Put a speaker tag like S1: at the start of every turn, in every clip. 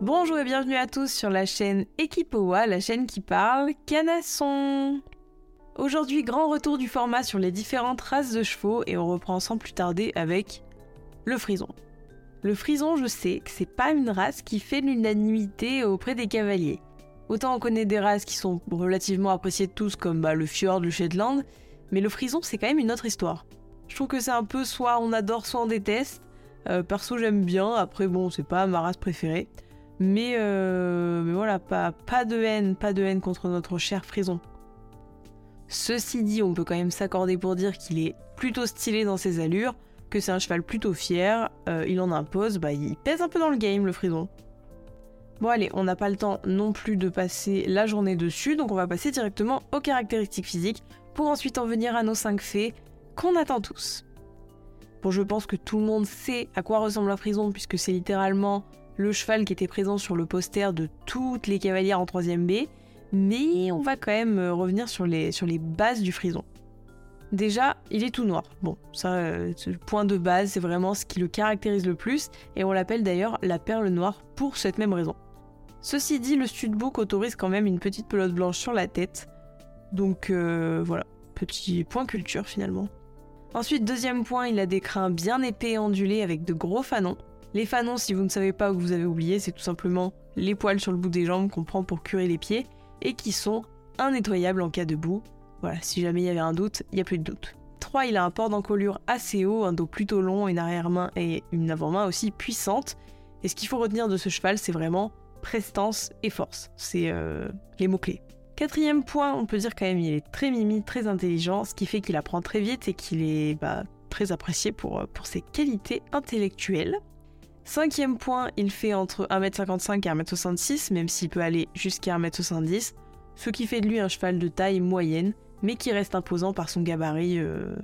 S1: Bonjour et bienvenue à tous sur la chaîne Equipoa, la chaîne qui parle canasson. Aujourd'hui, grand retour du format sur les différentes races de chevaux et on reprend sans plus tarder avec le frison. Le frison, je sais que c'est pas une race qui fait l'unanimité auprès des cavaliers. Autant on connaît des races qui sont relativement appréciées de tous comme bah, le fjord, le shetland, mais le frison c'est quand même une autre histoire. Je trouve que c'est un peu soit on adore, soit on déteste. Euh, perso j'aime bien, après bon c'est pas ma race préférée. Mais, euh, mais voilà, pas, de haine, pas de haine contre notre cher frison. Ceci dit, on peut quand même s'accorder pour dire qu'il est plutôt stylé dans ses allures, que c'est un cheval plutôt fier, euh, il en impose, bah il pèse un peu dans le game le frison. Bon allez, on n'a pas le temps non plus de passer la journée dessus, donc on va passer directement aux caractéristiques physiques pour ensuite en venir à nos 5 faits qu'on attend tous. Bon, je pense que tout le monde sait à quoi ressemble un frison puisque c'est littéralement le cheval qui était présent sur le poster de toutes les cavalières en 3ème B, mais on va quand même euh, revenir sur les, sur les bases du frison. Déjà, il est tout noir. Bon, ça, euh, ce point de base, c'est vraiment ce qui le caractérise le plus, et on l'appelle d'ailleurs la perle noire pour cette même raison. Ceci dit, le studbook autorise quand même une petite pelote blanche sur la tête, donc euh, voilà, petit point culture finalement. Ensuite, deuxième point, il a des crins bien épais et ondulés avec de gros fanons. Les fanons, si vous ne savez pas ou que vous avez oublié, c'est tout simplement les poils sur le bout des jambes qu'on prend pour curer les pieds et qui sont innettoyables en cas de boue. Voilà, si jamais il y avait un doute, il n'y a plus de doute. 3. Il a un port d'encolure assez haut, un dos plutôt long, une arrière-main et une avant-main aussi puissante. Et ce qu'il faut retenir de ce cheval, c'est vraiment prestance et force. C'est euh, les mots-clés. Quatrième point, on peut dire quand même il est très mimi, très intelligent, ce qui fait qu'il apprend très vite et qu'il est bah, très apprécié pour, pour ses qualités intellectuelles. Cinquième point, il fait entre 1m55 et 1m66, même s'il peut aller jusqu'à 1m70, ce qui fait de lui un cheval de taille moyenne, mais qui reste imposant par son gabarit, euh,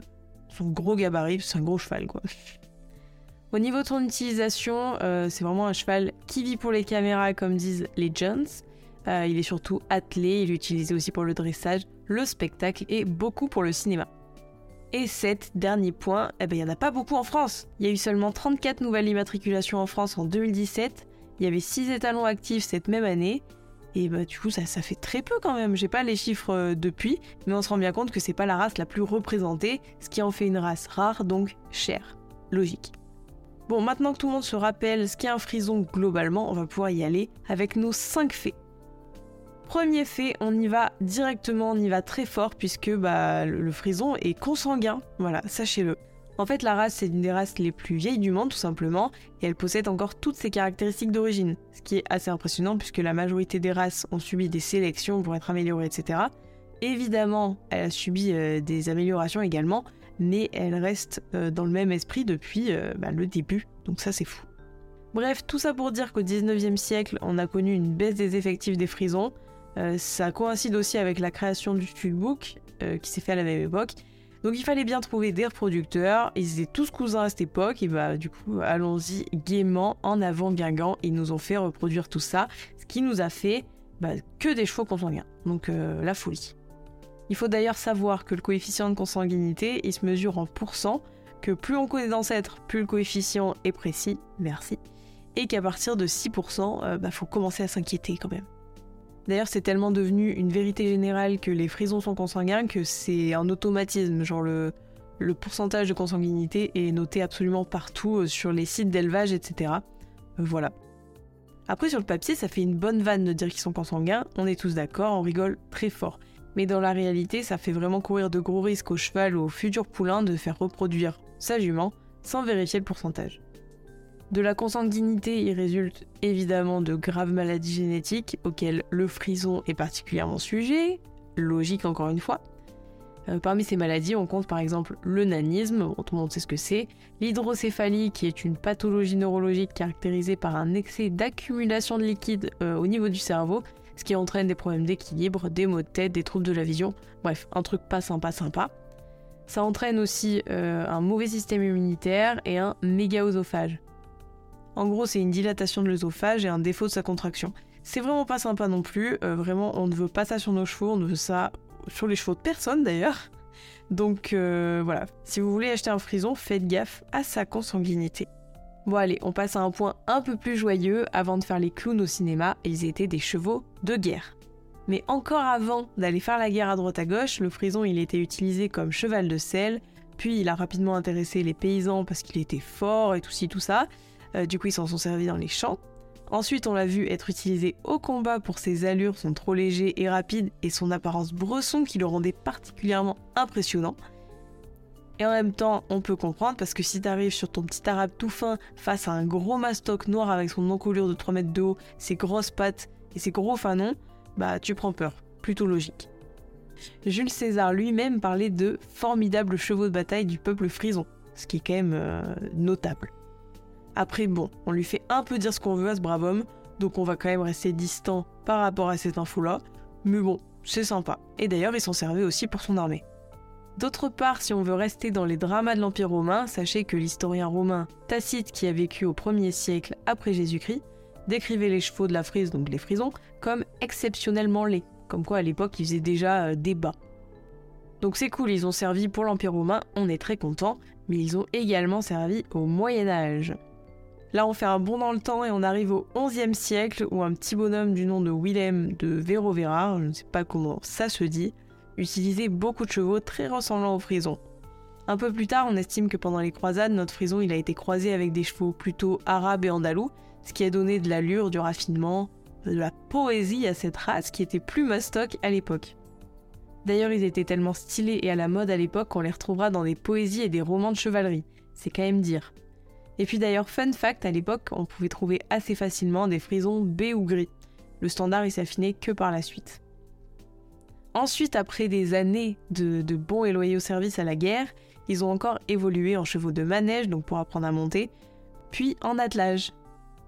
S1: son gros gabarit, c'est un gros cheval quoi. Au niveau de son utilisation, euh, c'est vraiment un cheval qui vit pour les caméras comme disent les Jones. Euh, il est surtout attelé, il est utilisé aussi pour le dressage, le spectacle et beaucoup pour le cinéma. Et 7, dernier point, eh ben, il n'y en a pas beaucoup en France. Il y a eu seulement 34 nouvelles immatriculations en France en 2017. Il y avait 6 étalons actifs cette même année. Et bah, du coup, ça, ça fait très peu quand même. J'ai pas les chiffres euh, depuis, mais on se rend bien compte que c'est pas la race la plus représentée, ce qui en fait une race rare, donc chère. Logique. Bon, maintenant que tout le monde se rappelle ce qu'est un frison globalement, on va pouvoir y aller avec nos 5 faits. Premier fait, on y va directement, on y va très fort puisque bah, le, frison est consanguin, voilà, sachez-le. En fait, la race, c'est une des races les plus vieilles du monde, tout simplement, et elle possède encore toutes ses caractéristiques d'origine, ce qui est assez impressionnant puisque la majorité des races ont subi des sélections pour être améliorées, etc. Évidemment, elle a subi euh, des améliorations également, mais elle reste euh, dans le même esprit depuis euh, bah, le début, donc ça c'est fou. Bref, tout ça pour dire qu'au 19e siècle, on a connu une baisse des effectifs des frisons, ça coïncide aussi avec la création du Studbook, euh, qui s'est fait à la même époque. Donc il fallait bien trouver des reproducteurs, ils étaient tous cousins à cette époque, et bah du coup allons-y gaiement, en avant Guingamp, ils nous ont fait reproduire tout ça, ce qui nous a fait bah, que des chevaux consanguins, donc euh, la folie. Il faut d'ailleurs savoir que le coefficient de consanguinité, il se mesure en pourcents, que plus on connaît d'ancêtres, plus le coefficient est précis, merci, et qu'à partir de 6%, il bah, faut commencer à s'inquiéter quand même. D'ailleurs, c'est tellement devenu une vérité générale que les frisons sont consanguins que c'est un automatisme. Genre, le, pourcentage de consanguinité est noté absolument partout euh, sur les sites d'élevage, etc. Euh, voilà. Après, sur le papier, ça fait une bonne vanne de dire qu'ils sont consanguins. On est tous d'accord, on rigole très fort. Mais dans la réalité, ça fait vraiment courir de gros risques au cheval ou au futur poulain de faire reproduire sa jument sans vérifier le pourcentage. De la consanguinité, il résulte évidemment de graves maladies génétiques auxquelles le frison est particulièrement sujet, logique encore une fois. Euh, parmi ces maladies, on compte par exemple le nanisme, tout le monde sait ce que c'est, l'hydrocéphalie qui est une pathologie neurologique caractérisée par un excès d'accumulation de liquide euh, au niveau du cerveau, ce qui entraîne des problèmes d'équilibre, des maux de tête, des troubles de la vision, bref, un truc pas sympa sympa. Ça entraîne aussi euh, un mauvais système immunitaire et un mégaosophage. En gros, c'est une dilatation de l'œsophage et un défaut de sa contraction. C'est vraiment pas sympa non plus. Euh, vraiment, on ne veut pas ça sur nos chevaux, on ne veut ça sur les chevaux de personne d'ailleurs. Donc euh, voilà, si vous voulez acheter un frison, faites gaffe à sa consanguinité. Bon allez, on passe à un point un peu plus joyeux. Avant de faire les clowns au cinéma, ils étaient des chevaux de guerre. Mais encore avant d'aller faire la guerre à droite à gauche, le frison il était utilisé comme cheval de selle, puis il a rapidement intéressé les paysans parce qu'il était fort et tout ci tout ça. Euh, du coup ils s'en sont servis dans les champs. Ensuite on l'a vu être utilisé au combat pour ses allures, son trop léger et rapide et son apparence bresson qui le rendait particulièrement impressionnant. Et en même temps, on peut comprendre parce que si t'arrives sur ton petit arabe tout fin face à un gros mastoc noir avec son encolure de 3 mètres de haut, ses grosses pattes et ses gros fanons, bah tu prends peur. Plutôt logique. Jules César lui-même parlait de formidables chevaux de bataille du peuple frison, ce qui est quand même euh, notable. Après bon, on lui fait un peu dire ce qu'on veut à ce brave homme, donc on va quand même rester distant par rapport à cette info-là, mais bon, c'est sympa. Et d'ailleurs, il s'en servait aussi pour son armée. D'autre part, si on veut rester dans les dramas de l'Empire romain, sachez que l'historien romain Tacite, qui a vécu au 1er siècle après Jésus-Christ, décrivait les chevaux de la frise, donc les frisons, comme exceptionnellement laids. Comme quoi à l'époque ils faisaient déjà euh, débat. Donc c'est cool, ils ont servi pour l'Empire romain, on est très content, mais ils ont également servi au Moyen Âge. Là on fait un bond dans le temps et on arrive au 11e siècle où un petit bonhomme du nom de Willem de Vérovera, je ne sais pas comment ça se dit, utilisait beaucoup de chevaux très ressemblants aux frisons. Un peu plus tard, on estime que pendant les croisades, notre frison il a été croisé avec des chevaux plutôt arabes et andalous, ce qui a donné de l'allure, du raffinement, de la poésie à cette race qui était plus mastoc à l'époque. D'ailleurs, ils étaient tellement stylés et à la mode à l'époque qu'on les retrouvera dans des poésies et des romans de chevalerie. C'est quand même dire. Et puis d'ailleurs, fun fact, à l'époque, on pouvait trouver assez facilement des frisons B ou gris. Le standard, il s'affinait que par la suite. Ensuite, après des années de, bons et loyaux services à la guerre, ils ont encore évolué en chevaux de manège, donc pour apprendre à monter, puis en attelage.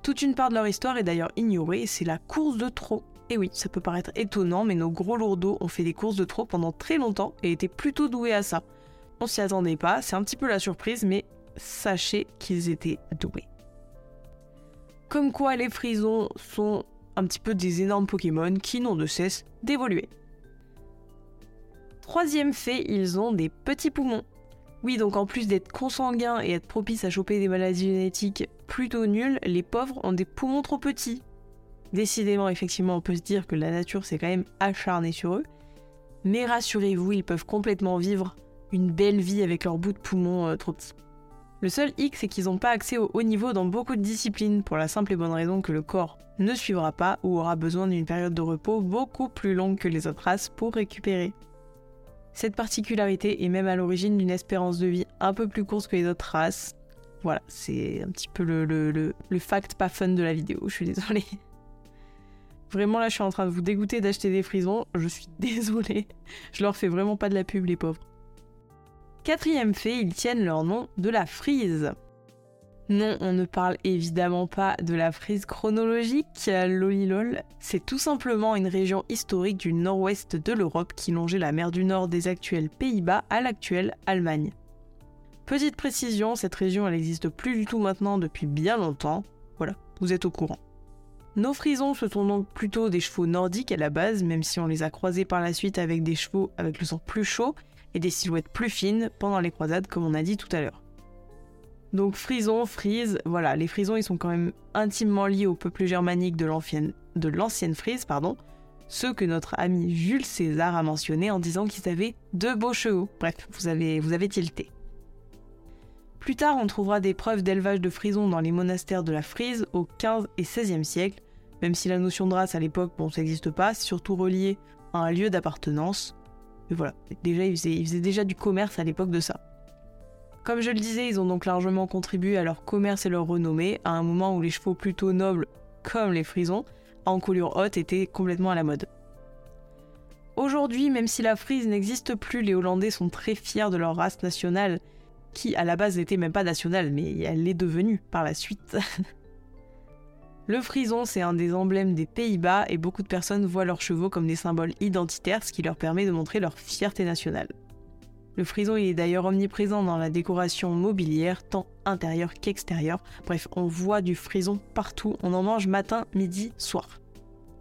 S1: Toute une part de leur histoire est d'ailleurs ignorée, c'est la course de trot. Et oui, ça peut paraître étonnant, mais nos gros lourdeaux ont fait des courses de trot pendant très longtemps et étaient plutôt doués à ça. On s'y attendait pas, c'est un petit peu la surprise, mais sachez qu'ils étaient doués. Comme quoi les frisons sont un petit peu des énormes Pokémon qui n'ont de cesse d'évoluer. Troisième fait, ils ont des petits poumons. Oui, donc en plus d'être consanguins et être propices à choper des maladies génétiques plutôt nulles, les pauvres ont des poumons trop petits. Décidément, effectivement, on peut se dire que la nature s'est quand même acharnée sur eux. Mais rassurez-vous, ils peuvent complètement vivre une belle vie avec leurs bouts de poumons euh, trop petits. Le seul hic, c'est qu'ils n'ont pas accès au haut niveau dans beaucoup de disciplines, pour la simple et bonne raison que le corps ne suivra pas ou aura besoin d'une période de repos beaucoup plus longue que les autres races pour récupérer. Cette particularité est même à l'origine d'une espérance de vie un peu plus courte que les autres races. Voilà, c'est un petit peu le, fact pas fun de la vidéo, je suis désolée. Vraiment là, je suis en train de vous dégoûter d'acheter des frisons, je suis désolée. Je leur fais vraiment pas de la pub, les pauvres. Quatrième fait, ils tiennent leur nom de la frise. Non, on ne parle évidemment pas de la frise chronologique, lolilol. C'est tout simplement une région historique du nord-ouest de l'Europe qui longeait la mer du Nord des actuels Pays-Bas à l'actuelle Allemagne. Petite précision, cette région elle n'existe plus du tout maintenant depuis bien longtemps. Voilà, vous êtes au courant. Nos frisons, ce sont donc plutôt des chevaux nordiques à la base, même si on les a croisés par la suite avec des chevaux avec le sang plus chaud et des silhouettes plus fines pendant les croisades, comme on a dit tout à l'heure. Donc frison, frise, voilà, les frisons ils sont quand même intimement liés au peuple germanique de l'ancienne frise, pardon, ceux que notre ami Jules César a mentionné en disant qu'ils avaient deux beaux chevaux. Bref, vous avez, vous avez tilté. Plus tard, on trouvera des preuves d'élevage de frisons dans les monastères de la Frise au 15 et 16e siècle, même si la notion de race à l'époque, bon, ça n'existe pas, c'est surtout relié à un lieu d'appartenance. Mais voilà, déjà, ils faisaient déjà du commerce à l'époque de ça. Comme je le disais, ils ont donc largement contribué à leur commerce et leur renommée, à un moment où les chevaux plutôt nobles, comme les frisons, en encolure haute étaient complètement à la mode. Aujourd'hui, même si la frise n'existe plus, les Hollandais sont très fiers de leur race nationale, qui à la base n'était même pas nationale, mais elle l'est devenue par la suite. Le frison, c'est un des emblèmes des Pays-Bas et beaucoup de personnes voient leurs chevaux comme des symboles identitaires, ce qui leur permet de montrer leur fierté nationale. Le frison est d'ailleurs omniprésent dans la décoration mobilière, tant intérieure qu'extérieure. Bref, on voit du frison partout, on en mange matin, midi, soir.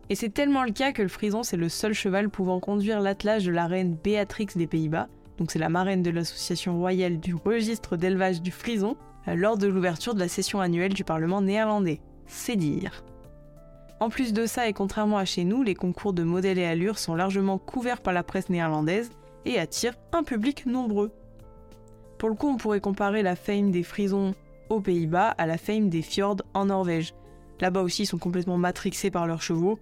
S1: Et c'est tellement le cas que le frison c'est le seul cheval pouvant conduire l'attelage de la reine Béatrix des Pays-Bas, donc c'est la marraine de l'association royale du registre d'élevage du frison, lors de l'ouverture de la session annuelle du Parlement néerlandais. C'est dire. En plus de ça, et contrairement à chez nous, les concours de modèles et allure sont largement couverts par la presse néerlandaise et attirent un public nombreux. Pour le coup, on pourrait comparer la fame des frisons aux Pays-Bas à la fame des fjords en Norvège. Là-bas aussi, ils sont complètement matrixés par leurs chevaux.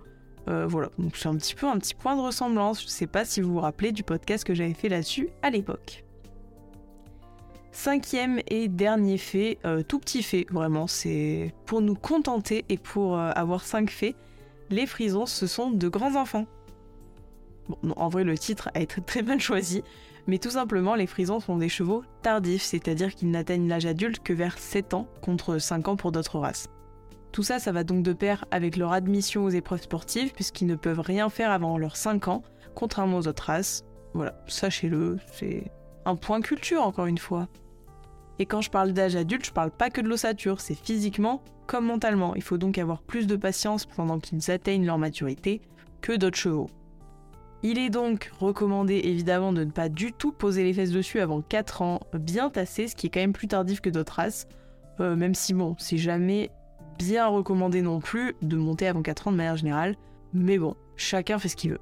S1: Euh, voilà, donc c'est un petit peu un petit point de ressemblance. Je sais pas si vous vous rappelez du podcast que j'avais fait là-dessus à l'époque. Cinquième et dernier fait, euh, tout petit fait, vraiment, c'est pour nous contenter et pour euh, avoir cinq faits, les frisons, ce sont de grands enfants. Bon, en vrai, le titre a été très mal choisi, mais tout simplement, les frisons sont des chevaux tardifs, c'est-à-dire qu'ils n'atteignent l'âge adulte que vers 7 ans, contre 5 ans pour d'autres races. Tout ça, ça va donc de pair avec leur admission aux épreuves sportives, puisqu'ils ne peuvent rien faire avant leurs 5 ans, contrairement aux autres races. Voilà, sachez-le, c'est un point culture encore une fois. Et quand je parle d'âge adulte, je parle pas que de l'ossature, c'est physiquement comme mentalement. Il faut donc avoir plus de patience pendant qu'ils atteignent leur maturité que d'autres chevaux. Il est donc recommandé évidemment de ne pas du tout poser les fesses dessus avant 4 ans bien tassé, ce qui est quand même plus tardif que d'autres races. Euh, même si bon, c'est jamais bien recommandé non plus de monter avant 4 ans de manière générale. Mais bon, chacun fait ce qu'il veut.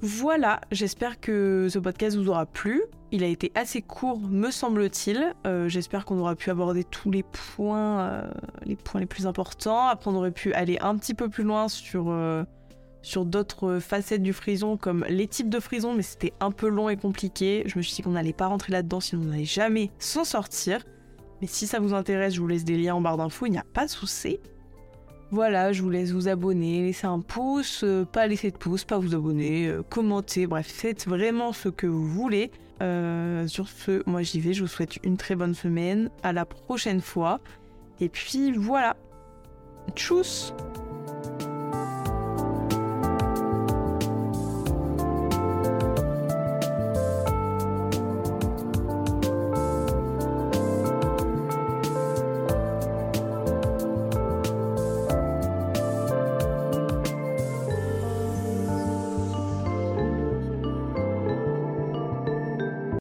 S1: Voilà, j'espère que ce podcast vous aura plu. Il a été assez court, me semble-t-il. Euh, j'espère qu'on aura pu aborder tous les points, euh, les points les plus importants. Après, on aurait pu aller un petit peu plus loin sur, euh, sur d'autres facettes du frison, comme les types de frison, mais c'était un peu long et compliqué. Je me suis dit qu'on n'allait pas rentrer là-dedans, sinon on n'allait jamais s'en sortir. Mais si ça vous intéresse, je vous laisse des liens en barre d'infos, il n'y a pas de souci. Voilà, je vous laisse vous abonner, laisser un pouce, euh, pas laisser de pouce, pas vous abonner, euh, commenter, bref, faites vraiment ce que vous voulez. Euh, sur ce, moi j'y vais, je vous souhaite une très bonne semaine, à la prochaine fois. Et puis voilà. Tchuss